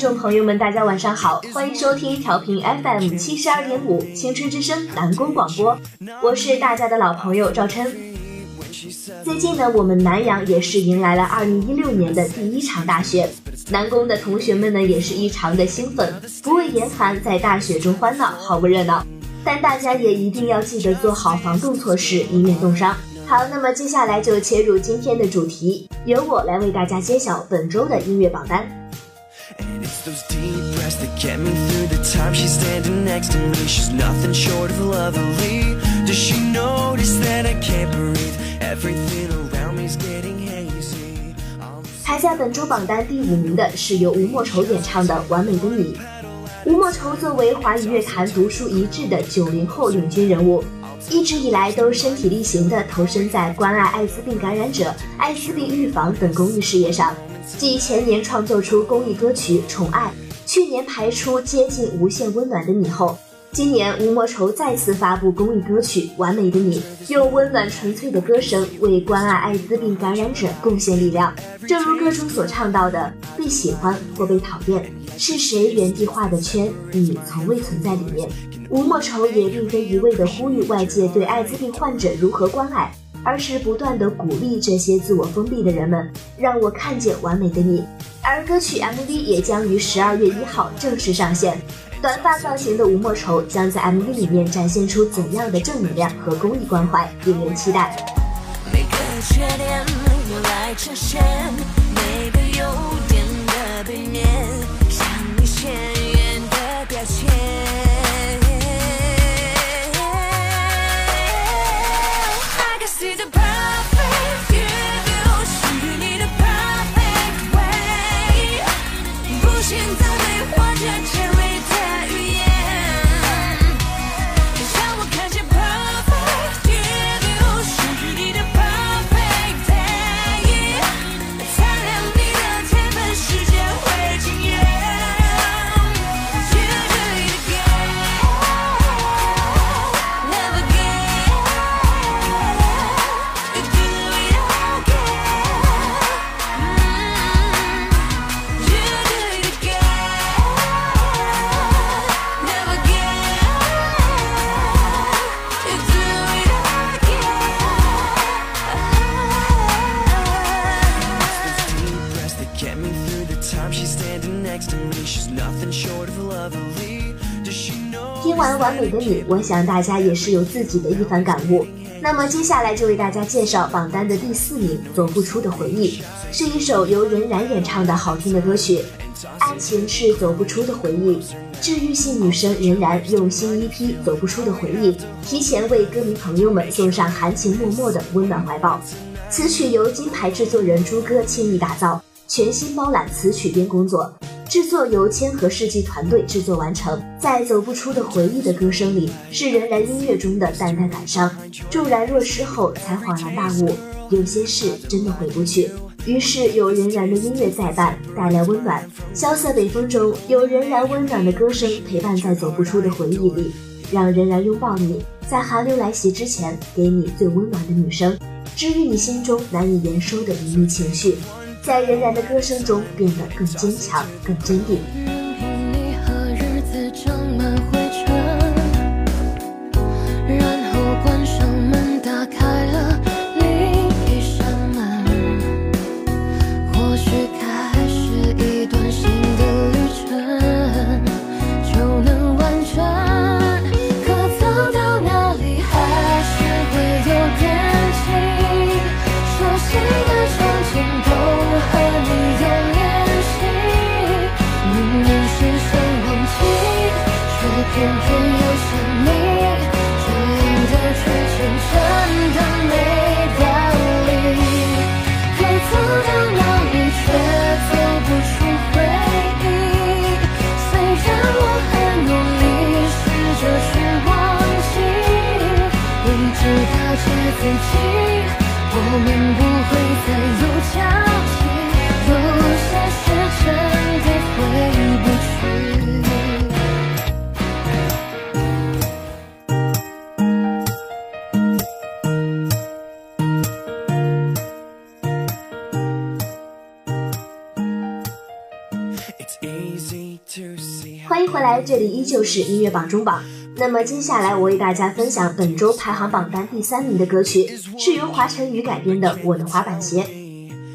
众朋友们，大家晚上好，欢迎收听调频 FM 七十二点五青春之声南宫广播，我是大家的老朋友赵琛。最近呢，我们南阳也是迎来了二零一六年的第一场大雪，南宫的同学们呢也是异常的兴奋，不畏严寒，在大雪中欢闹，好不热闹。但大家也一定要记得做好防冻措施，以免冻伤。好，那么接下来就切入今天的主题，由我来为大家揭晓本周的音乐榜单。And it's those deep breaths that get me through the time she's standing next to me. She's nothing short of lovely. Does she notice that I can't breathe? Everything around me's getting hazy. I'll 排在本周榜单第五名的是由吴莫愁演唱的《完美的你》。吴莫愁作为华语乐坛独树一帜的九零后领军人物，一直以来都身体力行地投身在关爱艾滋病感染者、艾滋病预防等公益事业上。继前年创作出公益歌曲《宠爱》，去年排出接近无限温暖的你后，今年吴莫愁再次发布公益歌曲《完美的你》，用温暖纯粹的歌声为关爱艾滋病感染者贡献力量。正如歌中所唱到的：“被喜欢或被讨厌，是谁原地画的圈？你从未存在里面。”吴莫愁也并非一味地呼吁外界对艾滋病患者如何关爱，而是不断地鼓励这些自我封闭的人们，让我看见完美的你。而歌曲 MV 也将于十二月一号正式上线。短发造型的吴莫愁将在 MV 里面展现出怎样的正能量和公益关怀，令人期待。每个缺点用来呈现每个优点的背面，像你鲜艳的标签。美的你，我想大家也是有自己的一番感悟。那么接下来就为大家介绍榜单的第四名《走不出的回忆》，是一首由任然演唱的好听的歌曲。爱情是走不出的回忆，治愈系女生任然用新一批《走不出的回忆》提前为歌迷朋友们送上含情脉脉的温暖怀抱。此曲由金牌制作人朱哥倾力打造，全新包揽词曲编工作，制作由千和世纪团队制作完成。在走不出的回忆的歌声里，是仍然音乐中的淡淡感伤。骤然若失后，才恍然大悟，有些事真的回不去。于是有仍然的音乐在伴，带来温暖。萧瑟北风中，有仍然温暖的歌声陪伴在走不出的回忆里，让仍然拥抱你，在寒流来袭之前，给你最温暖的女声，治愈你心中难以言说的隐秘情绪，在仍然的歌声中变得更坚强、更坚定。自己，我们不会再有交集。有些事真的回不去。欢迎回来，这里依旧是音乐榜中榜。那么接下来我为大家分享本周排行榜单第三名的歌曲，是由华晨宇改编的《我的滑板鞋》。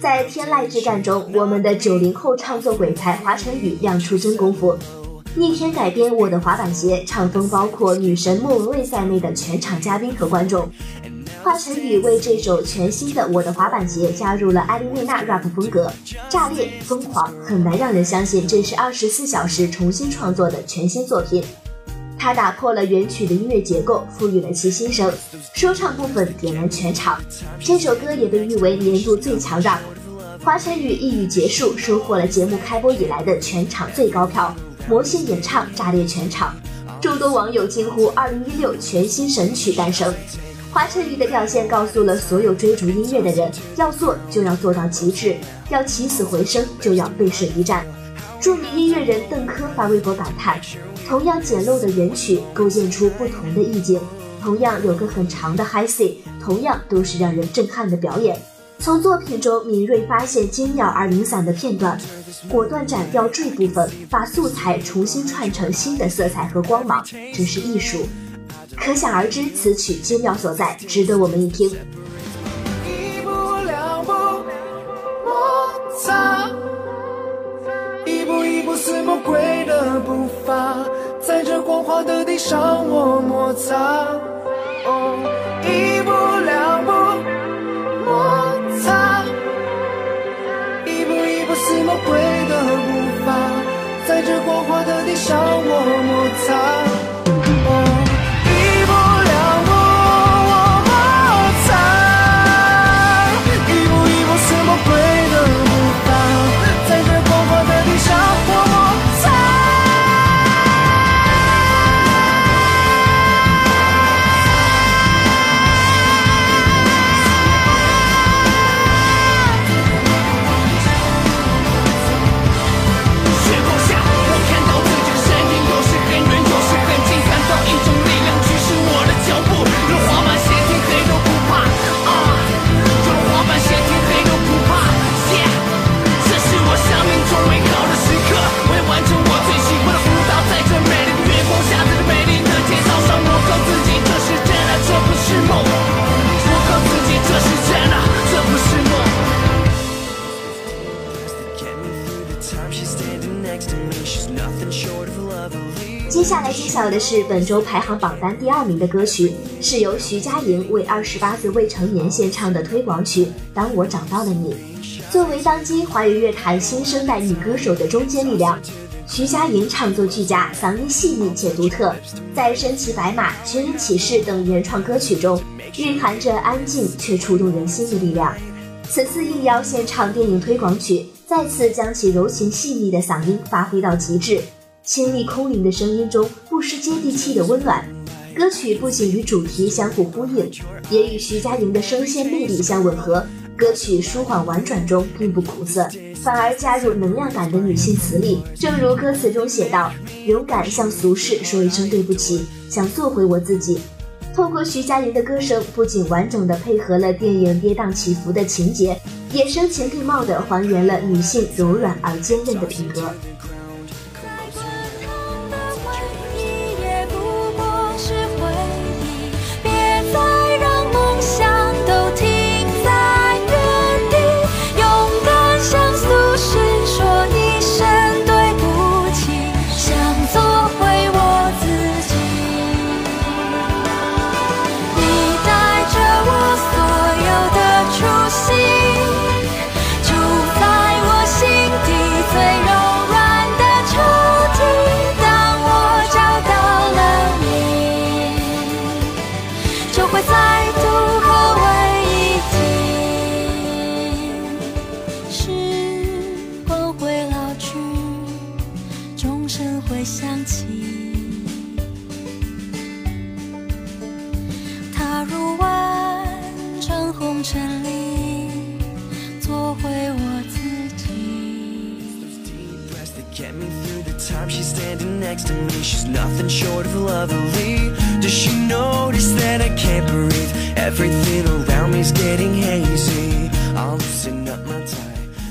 在天籁之战中，我们的九零后唱作鬼才华晨宇亮出真功夫。逆天改编《我的滑板鞋》，唱风包括女神莫文蔚在内的全场嘉宾和观众。华晨宇为这首全新的《我的滑板鞋》加入了艾莉内娜 rap 风格，炸裂疯狂，很难让人相信这是二十四小时重新创作的全新作品。他打破了原曲的音乐结构，赋予了其新声，说唱部分点燃全场。这首歌也被誉为年度最强 rap。华晨宇一语结束，收获了节目开播以来的全场最高票，魔性演唱炸裂全场，众多网友惊呼：“二零一六全新神曲诞生！”华晨宇的表现告诉了所有追逐音乐的人，要做就要做到极致，要起死回生就要背水一战。著名音乐人邓科发微博感叹：同样简陋的原曲，构建出不同的意境；同样有个很长的 High C，同样都是让人震撼的表演。从作品中敏锐发现精妙而零散的片段，果断斩掉这部分，把素材重新串成新的色彩和光芒，这是艺术。可想而知，此曲精妙所在，值得我们一听。一步两步摩擦，一步一步似魔鬼的步伐，在这光滑的地上我摩擦。哦，一步两步摩擦，一步一步似魔鬼的步伐，在这光滑的地上我摩擦。下来揭晓的是本周排行榜单第二名的歌曲，是由徐佳莹为二十八岁未成年献唱的推广曲《当我找到了你》。作为当今华语乐坛新生代女歌手的中坚力量，徐佳莹唱作俱佳，嗓音细腻且独特，在《身骑白马》《寻人启事》等原创歌曲中，蕴含着安静却触动人心的力量。此次应邀献唱电影推广曲，再次将其柔情细腻的嗓音发挥到极致。清丽空灵的声音中不失接地气的温暖，歌曲不仅与主题相互呼应，也与徐佳莹的声线魅力相吻合。歌曲舒缓婉转中并不苦涩，反而加入能量感的女性磁力。正如歌词中写道：“勇敢向俗世说一声对不起，想做回我自己。”透过徐佳莹的歌声，不仅完整的配合了电影跌宕起伏的情节，也声情并茂的还原了女性柔软而坚韧的品格。Next to me She's nothing short of lovely Does she notice that I can't breathe Everything around me's getting hazy I'll loosen up my tie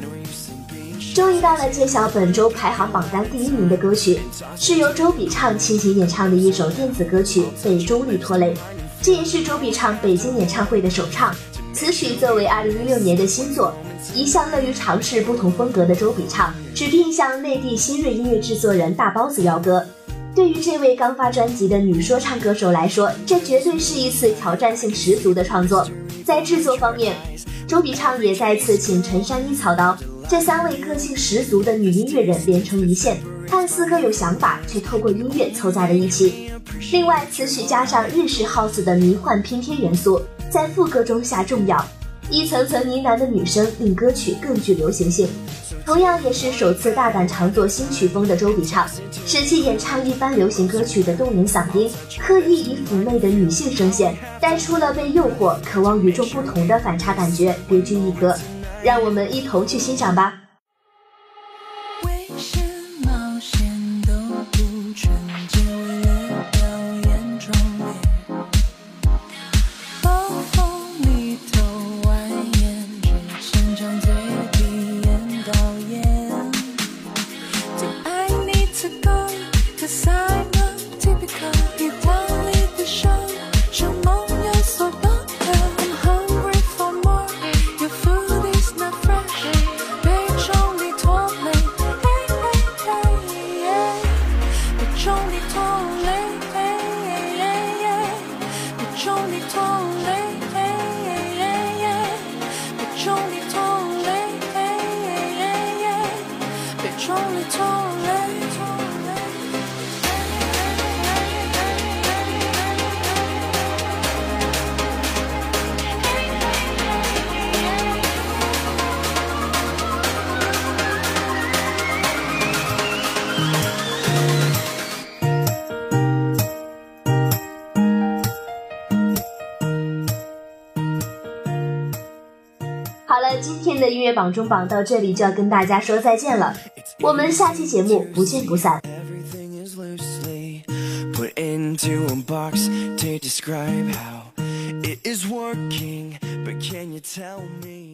No use in being 终于到了揭晓本周排行榜单第一名的歌曲，是由周笔畅倾情演唱的一首电子歌曲《被重力拖累》，这也是周笔畅北京演唱会的首唱。此曲作为2016年的新作，一向乐于尝试不同风格的周笔畅，指定向内地新锐音乐制作人大包子邀歌。对于这位刚发专辑的女说唱歌手来说，这绝对是一次挑战性十足的创作。在制作方面，周笔畅也再次请陈珊妮操刀，这三位个性十足的女音乐人连成一线，看似各有想法，却透过音乐凑在了一起。另外，此曲加上日式 house 的迷幻拼贴元素。在副歌中下重药，一层层呢喃的女声令歌曲更具流行性。同样也是首次大胆尝作新曲风的周笔畅，使其演唱一般流行歌曲的动人嗓音，刻意以妩媚的女性声线，带出了被诱惑、渴望与众不同的反差感觉，别具一格。让我们一同去欣赏吧。好了，今天的音乐榜中榜到这里就要跟大家说再见了，我们下期节目不见不散。into a box to describe how it is working, but can you tell me?